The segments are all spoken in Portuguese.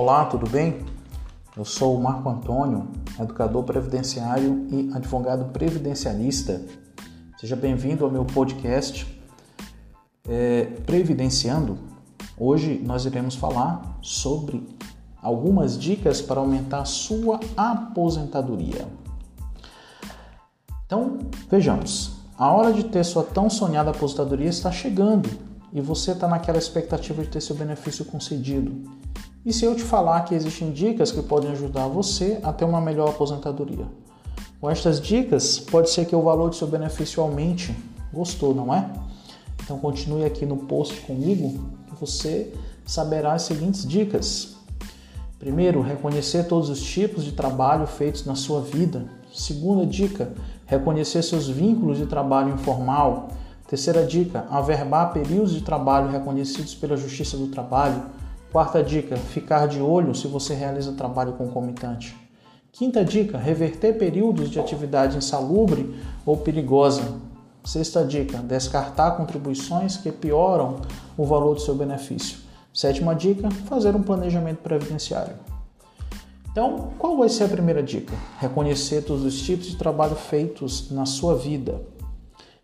Olá, tudo bem? Eu sou o Marco Antônio, educador previdenciário e advogado previdencialista. Seja bem-vindo ao meu podcast é, Previdenciando. Hoje nós iremos falar sobre algumas dicas para aumentar a sua aposentadoria. Então, vejamos. A hora de ter sua tão sonhada aposentadoria está chegando e você está naquela expectativa de ter seu benefício concedido. E se eu te falar que existem dicas que podem ajudar você a ter uma melhor aposentadoria? Com estas dicas, pode ser que o valor de seu benefício aumente. Gostou, não é? Então continue aqui no post comigo que você saberá as seguintes dicas. Primeiro, reconhecer todos os tipos de trabalho feitos na sua vida. Segunda dica, reconhecer seus vínculos de trabalho informal. Terceira dica, averbar períodos de trabalho reconhecidos pela Justiça do Trabalho. Quarta dica, ficar de olho se você realiza trabalho concomitante. Quinta dica, reverter períodos de atividade insalubre ou perigosa. Sexta dica, descartar contribuições que pioram o valor do seu benefício. Sétima dica, fazer um planejamento previdenciário. Então, qual vai ser a primeira dica? Reconhecer todos os tipos de trabalho feitos na sua vida.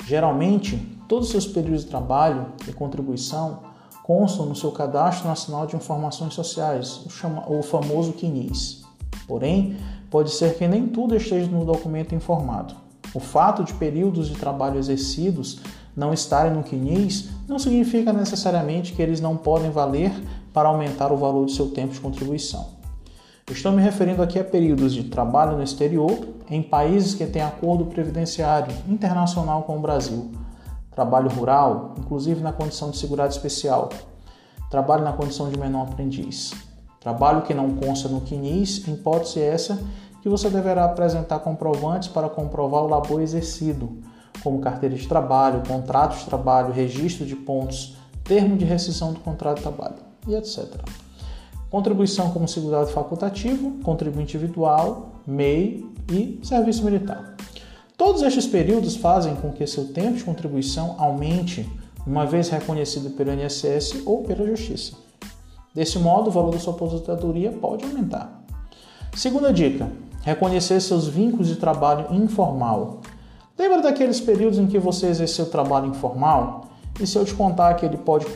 Geralmente, todos os seus períodos de trabalho e contribuição constam no seu Cadastro Nacional de Informações Sociais, o, famoso CNIS. Porém, pode ser que nem tudo esteja no documento informado. O fato de períodos de trabalho exercidos não estarem no CNIS não significa necessariamente que eles não podem valer para aumentar o valor do seu tempo de contribuição. Estou me referindo aqui a períodos de trabalho no exterior em países que têm acordo previdenciário internacional com o Brasil, trabalho rural, inclusive na condição de segurado especial, trabalho na condição de menor aprendiz, trabalho que não consta no CNIS, hipótese essa que você deverá apresentar comprovantes para comprovar o labor exercido, como carteira de trabalho, contrato de trabalho, registro de pontos, termo de rescisão do contrato de trabalho e etc contribuição como segurado facultativo, contribuinte individual, MEI e serviço militar. Todos estes períodos fazem com que seu tempo de contribuição aumente, uma vez reconhecido pelo INSS ou pela Justiça. Desse modo, o valor da sua aposentadoria pode aumentar. Segunda dica: reconhecer seus vínculos de trabalho informal. Lembra daqueles períodos em que você exerceu trabalho informal? E se eu te contar que ele pode,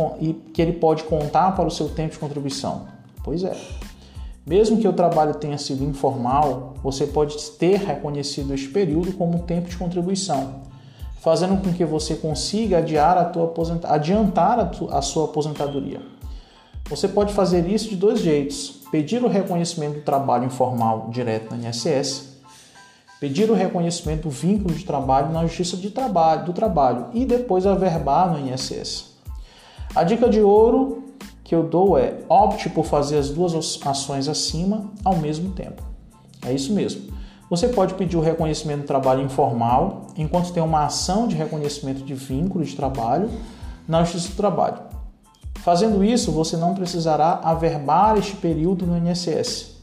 que ele pode contar para o seu tempo de contribuição? Pois é. Mesmo que o trabalho tenha sido informal, você pode ter reconhecido este período como tempo de contribuição, fazendo com que você consiga adiar a tua adiantar a, tu, a sua aposentadoria. Você pode fazer isso de dois jeitos: pedir o reconhecimento do trabalho informal direto na INSS, pedir o reconhecimento do vínculo de trabalho na Justiça de trabalho, do Trabalho e depois averbar no INSS. A dica de ouro que eu dou é opte por fazer as duas ações acima ao mesmo tempo. É isso mesmo. Você pode pedir o reconhecimento do trabalho informal enquanto tem uma ação de reconhecimento de vínculo de trabalho na Justiça do Trabalho. Fazendo isso, você não precisará averbar este período no INSS,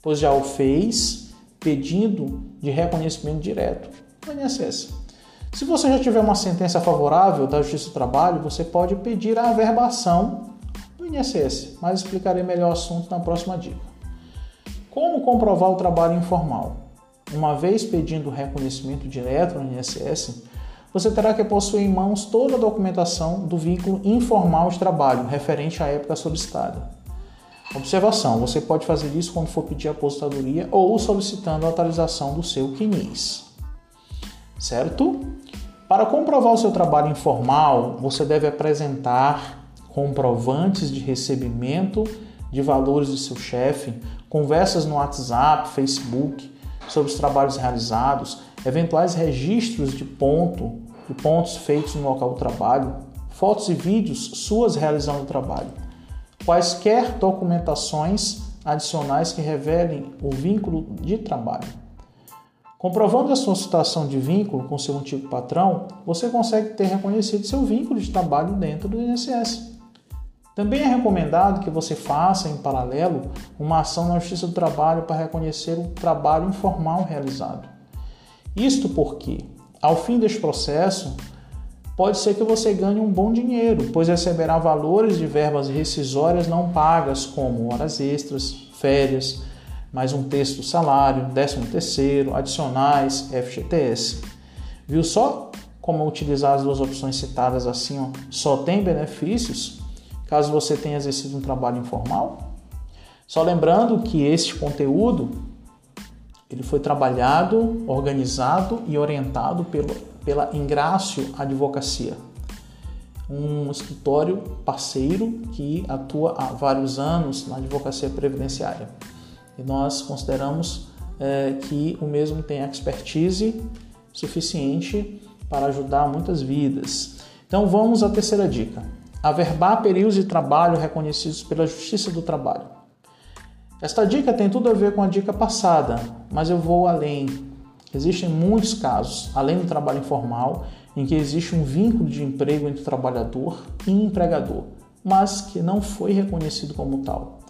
pois já o fez pedindo de reconhecimento direto no INSS. Se você já tiver uma sentença favorável da Justiça do Trabalho, você pode pedir a averbação INSS, mas explicarei melhor o assunto na próxima dica. Como comprovar o trabalho informal? Uma vez pedindo reconhecimento direto no INSS, você terá que possuir em mãos toda a documentação do vínculo informal de trabalho referente à época solicitada. Observação: você pode fazer isso quando for pedir aposentadoria ou solicitando a atualização do seu CNIS. Certo? Para comprovar o seu trabalho informal, você deve apresentar comprovantes de recebimento de valores do seu chefe, conversas no WhatsApp, Facebook sobre os trabalhos realizados, eventuais registros de ponto, de pontos feitos no local do trabalho, fotos e vídeos suas realizando o trabalho, quaisquer documentações adicionais que revelem o vínculo de trabalho. Comprovando a sua situação de vínculo com seu antigo patrão, você consegue ter reconhecido seu vínculo de trabalho dentro do INSS. Também é recomendado que você faça, em paralelo, uma ação na Justiça do Trabalho para reconhecer o trabalho informal realizado. Isto porque, ao fim deste processo, pode ser que você ganhe um bom dinheiro, pois receberá valores de verbas rescisórias não pagas, como horas extras, férias, mais um terço do salário, décimo terceiro, adicionais, FGTS. Viu só como utilizar as duas opções citadas assim, ó, só tem benefícios caso você tenha exercido um trabalho informal? Só lembrando que este conteúdo ele foi trabalhado, organizado e orientado pelo, pela Ingrácio Advocacia, um escritório parceiro que atua há vários anos na advocacia previdenciária. E nós consideramos é, que o mesmo tem expertise suficiente para ajudar muitas vidas. Então vamos à terceira dica: averbar períodos de trabalho reconhecidos pela Justiça do Trabalho. Esta dica tem tudo a ver com a dica passada, mas eu vou além. Existem muitos casos, além do trabalho informal, em que existe um vínculo de emprego entre trabalhador e empregador, mas que não foi reconhecido como tal.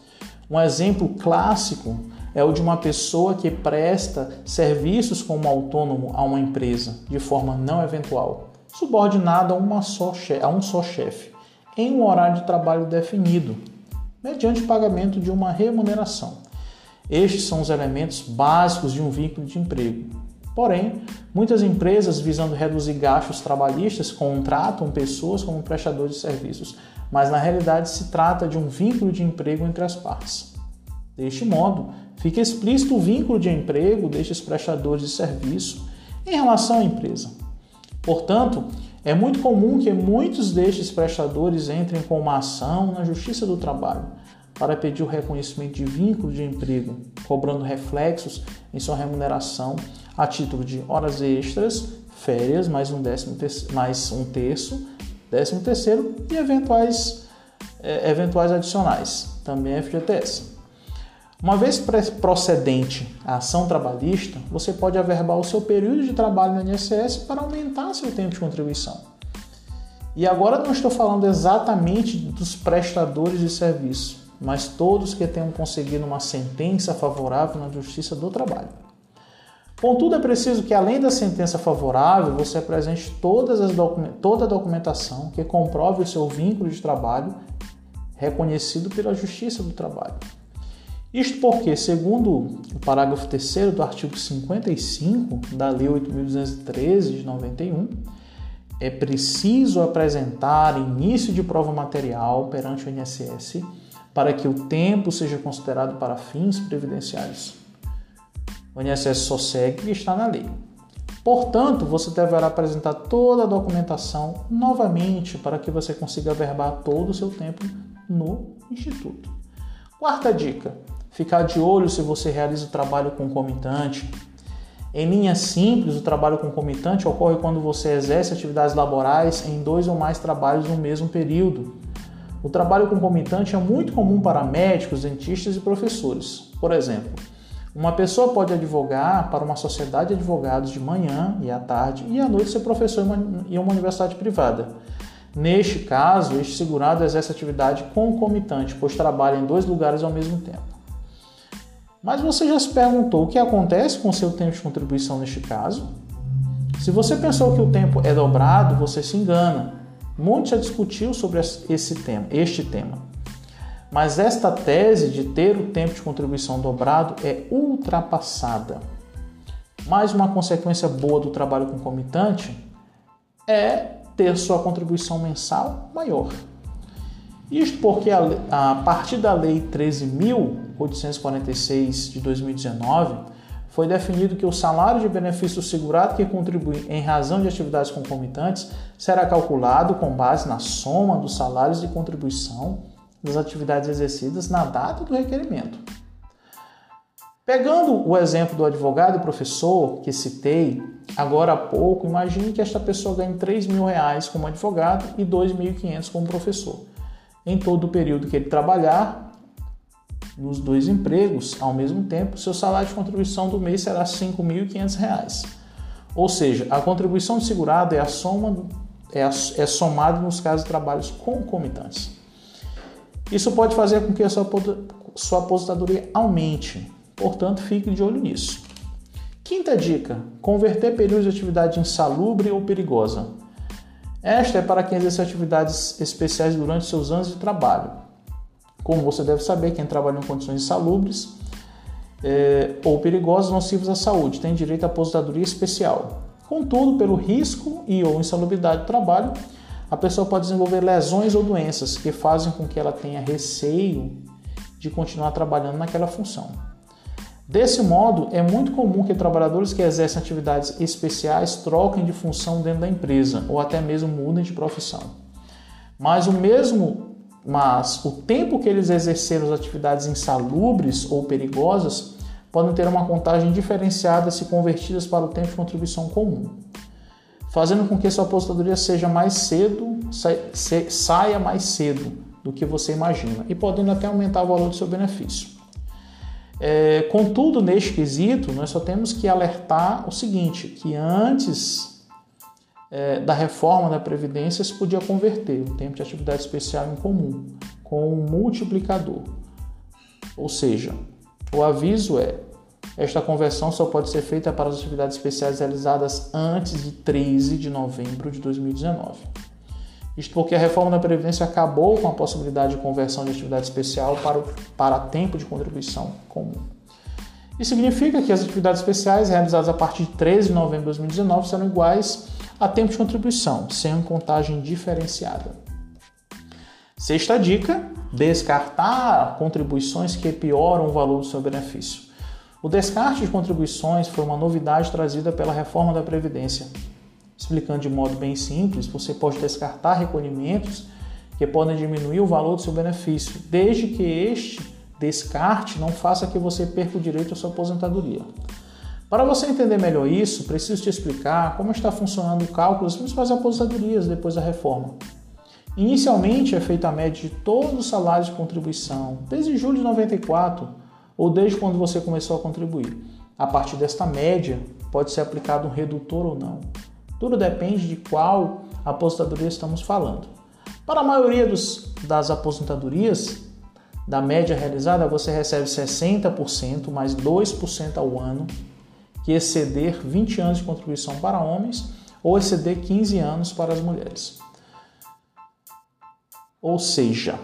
Um exemplo clássico é o de uma pessoa que presta serviços como autônomo a uma empresa de forma não eventual, subordinado a, uma só a um só chefe, em um horário de trabalho definido, mediante pagamento de uma remuneração. Estes são os elementos básicos de um vínculo de emprego. Porém, muitas empresas, visando reduzir gastos trabalhistas, contratam pessoas como prestadores de serviços, mas na realidade se trata de um vínculo de emprego entre as partes. Deste modo, fica explícito o vínculo de emprego destes prestadores de serviço em relação à empresa. Portanto, é muito comum que muitos destes prestadores entrem com uma ação na Justiça do Trabalho para pedir o reconhecimento de vínculo de emprego, cobrando reflexos em sua remuneração a título de horas extras, férias, mais um, décimo mais um terço, décimo terceiro e eventuais, é, eventuais adicionais, também FGTS. Uma vez procedente a ação trabalhista, você pode averbar o seu período de trabalho no INSS para aumentar seu tempo de contribuição. E agora não estou falando exatamente dos prestadores de serviço, mas todos que tenham conseguido uma sentença favorável na Justiça do Trabalho. Contudo, é preciso que, além da sentença favorável, você apresente todas as toda a documentação que comprove o seu vínculo de trabalho reconhecido pela Justiça do Trabalho. Isto porque, segundo o parágrafo 3 do artigo 55 da Lei 8.213 de 91, é preciso apresentar início de prova material perante o INSS para que o tempo seja considerado para fins previdenciários. O INSS só segue o que está na lei. Portanto, você deverá apresentar toda a documentação novamente para que você consiga verbar todo o seu tempo no Instituto. Quarta dica: Ficar de olho se você realiza o trabalho concomitante. Em linha simples, o trabalho concomitante ocorre quando você exerce atividades laborais em dois ou mais trabalhos no mesmo período. O trabalho concomitante é muito comum para médicos, dentistas e professores. Por exemplo, uma pessoa pode advogar para uma sociedade de advogados de manhã e à tarde e à noite ser professor em uma universidade privada. Neste caso, este segurado exerce atividade concomitante, pois trabalha em dois lugares ao mesmo tempo. Mas você já se perguntou o que acontece com o seu tempo de contribuição neste caso? Se você pensou que o tempo é dobrado, você se engana. Muito já discutiu sobre esse tema, este tema. Mas esta tese de ter o tempo de contribuição dobrado é ultrapassada. Mais uma consequência boa do trabalho concomitante é ter sua contribuição mensal maior. Isto porque a, a partir da Lei 13.846 de 2019 foi definido que o salário de benefício segurado que contribui em razão de atividades concomitantes será calculado com base na soma dos salários de contribuição das atividades exercidas na data do requerimento. Pegando o exemplo do advogado e professor que citei agora há pouco, imagine que esta pessoa ganhe 3 mil reais como advogado e 2.500 como professor em todo o período que ele trabalhar nos dois empregos ao mesmo tempo, seu salário de contribuição do mês será R$ 5.500. Ou seja, a contribuição de segurado é a soma é, é somada nos casos de trabalhos concomitantes. Isso pode fazer com que a sua, sua aposentadoria aumente, portanto, fique de olho nisso. Quinta dica: converter períodos de atividade insalubre ou perigosa. Esta é para quem exerce atividades especiais durante seus anos de trabalho. Como você deve saber, quem trabalha em condições insalubres é, ou perigosas nocivas à saúde tem direito à aposentadoria especial. Contudo, pelo risco e ou insalubridade do trabalho, a pessoa pode desenvolver lesões ou doenças que fazem com que ela tenha receio de continuar trabalhando naquela função. Desse modo, é muito comum que trabalhadores que exercem atividades especiais troquem de função dentro da empresa ou até mesmo mudem de profissão. Mas o mesmo, mas o tempo que eles exerceram as atividades insalubres ou perigosas podem ter uma contagem diferenciada se convertidas para o tempo de contribuição comum, fazendo com que sua aposentadoria seja mais cedo, saia mais cedo do que você imagina e podendo até aumentar o valor do seu benefício. É, contudo, neste quesito, nós só temos que alertar o seguinte, que antes é, da reforma da Previdência se podia converter o tempo de atividade especial em comum com um multiplicador. Ou seja, o aviso é, esta conversão só pode ser feita para as atividades especiais realizadas antes de 13 de novembro de 2019. Isto porque a reforma da Previdência acabou com a possibilidade de conversão de atividade especial para, o, para tempo de contribuição comum. Isso significa que as atividades especiais realizadas a partir de 13 de novembro de 2019 serão iguais a tempo de contribuição, sem contagem diferenciada. Sexta dica: descartar contribuições que pioram o valor do seu benefício. O descarte de contribuições foi uma novidade trazida pela reforma da Previdência, Explicando de modo bem simples, você pode descartar recolhimentos que podem diminuir o valor do seu benefício, desde que este descarte não faça que você perca o direito à sua aposentadoria. Para você entender melhor isso, preciso te explicar como está funcionando o cálculo das principais aposentadorias depois da reforma. Inicialmente é feita a média de todos os salários de contribuição, desde julho de 94 ou desde quando você começou a contribuir. A partir desta média, pode ser aplicado um redutor ou não. Tudo depende de qual aposentadoria estamos falando. Para a maioria dos, das aposentadorias, da média realizada, você recebe 60% mais 2% ao ano, que exceder 20 anos de contribuição para homens ou exceder 15 anos para as mulheres. Ou seja,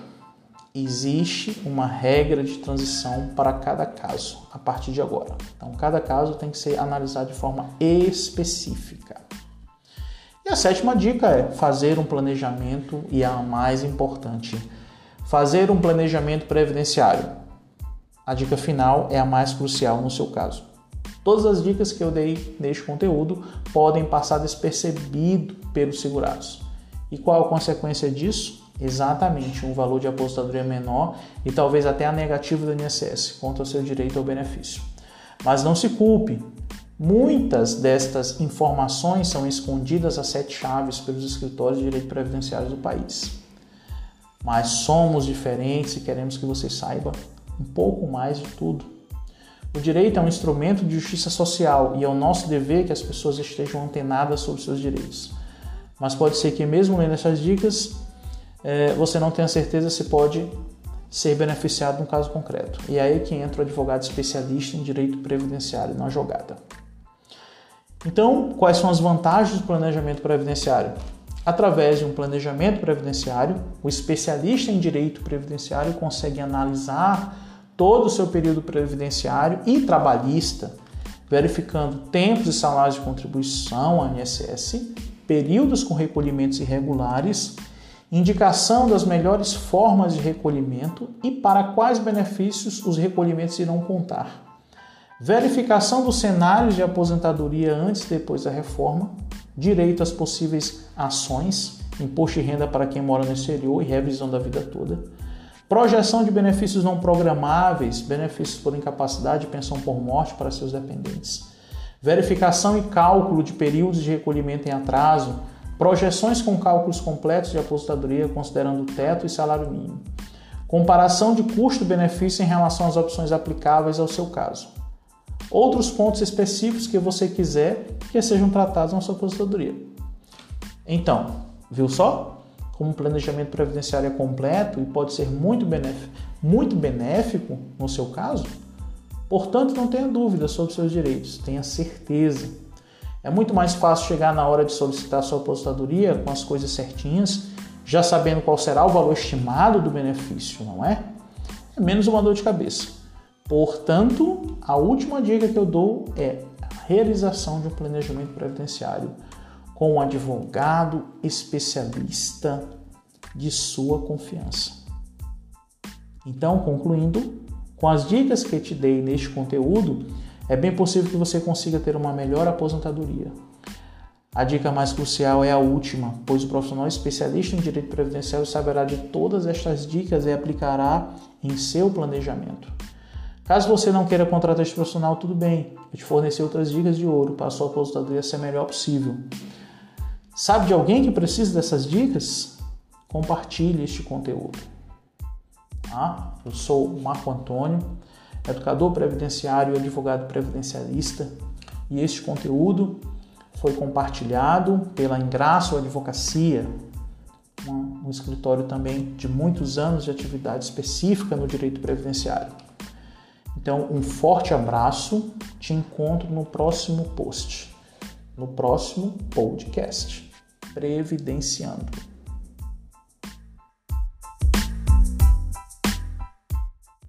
existe uma regra de transição para cada caso a partir de agora. Então, cada caso tem que ser analisado de forma específica. E a sétima dica é fazer um planejamento e a mais importante, fazer um planejamento previdenciário. A dica final é a mais crucial no seu caso. Todas as dicas que eu dei neste conteúdo podem passar despercebido pelos segurados. E qual a consequência disso? Exatamente, um valor de aposentadoria menor e talvez até a negativa do INSS quanto ao seu direito ao benefício. Mas não se culpe, Muitas destas informações são escondidas a sete chaves pelos escritórios de direito previdenciário do país. Mas somos diferentes e queremos que você saiba um pouco mais de tudo. O direito é um instrumento de justiça social e é o nosso dever que as pessoas estejam antenadas sobre seus direitos. Mas pode ser que, mesmo lendo essas dicas, é, você não tenha certeza se pode ser beneficiado no caso concreto. E é aí que entra o advogado especialista em direito previdenciário na jogada. Então, quais são as vantagens do planejamento previdenciário? Através de um planejamento previdenciário, o especialista em direito previdenciário consegue analisar todo o seu período previdenciário e trabalhista, verificando tempos e salários de contribuição ao INSS, períodos com recolhimentos irregulares, indicação das melhores formas de recolhimento e para quais benefícios os recolhimentos irão contar verificação dos cenários de aposentadoria antes e depois da reforma, direito às possíveis ações, imposto de renda para quem mora no exterior e revisão da vida toda, projeção de benefícios não programáveis, benefícios por incapacidade e pensão por morte para seus dependentes, verificação e cálculo de períodos de recolhimento em atraso, projeções com cálculos completos de aposentadoria considerando teto e salário mínimo, comparação de custo-benefício em relação às opções aplicáveis ao seu caso outros pontos específicos que você quiser que sejam tratados na sua aposentadoria. Então, viu só? Como o planejamento previdenciário é completo e pode ser muito benéfico, muito benéfico no seu caso, portanto, não tenha dúvida sobre seus direitos, tenha certeza. É muito mais fácil chegar na hora de solicitar sua aposentadoria com as coisas certinhas, já sabendo qual será o valor estimado do benefício, não é? É menos uma dor de cabeça. Portanto, a última dica que eu dou é a realização de um planejamento previdenciário com um advogado especialista de sua confiança. Então, concluindo, com as dicas que te dei neste conteúdo, é bem possível que você consiga ter uma melhor aposentadoria. A dica mais crucial é a última, pois o profissional especialista em direito previdenciário saberá de todas estas dicas e aplicará em seu planejamento. Caso você não queira contratar este profissional, tudo bem, eu te fornecer outras dicas de ouro para a sua aposentadoria ser melhor possível. Sabe de alguém que precisa dessas dicas? Compartilhe este conteúdo. Tá? Eu sou Marco Antônio educador previdenciário e advogado previdencialista, e este conteúdo foi compartilhado pela Ingraço Advocacia, um escritório também de muitos anos de atividade específica no direito previdenciário. Então, um forte abraço, te encontro no próximo post, no próximo podcast. Previdenciando.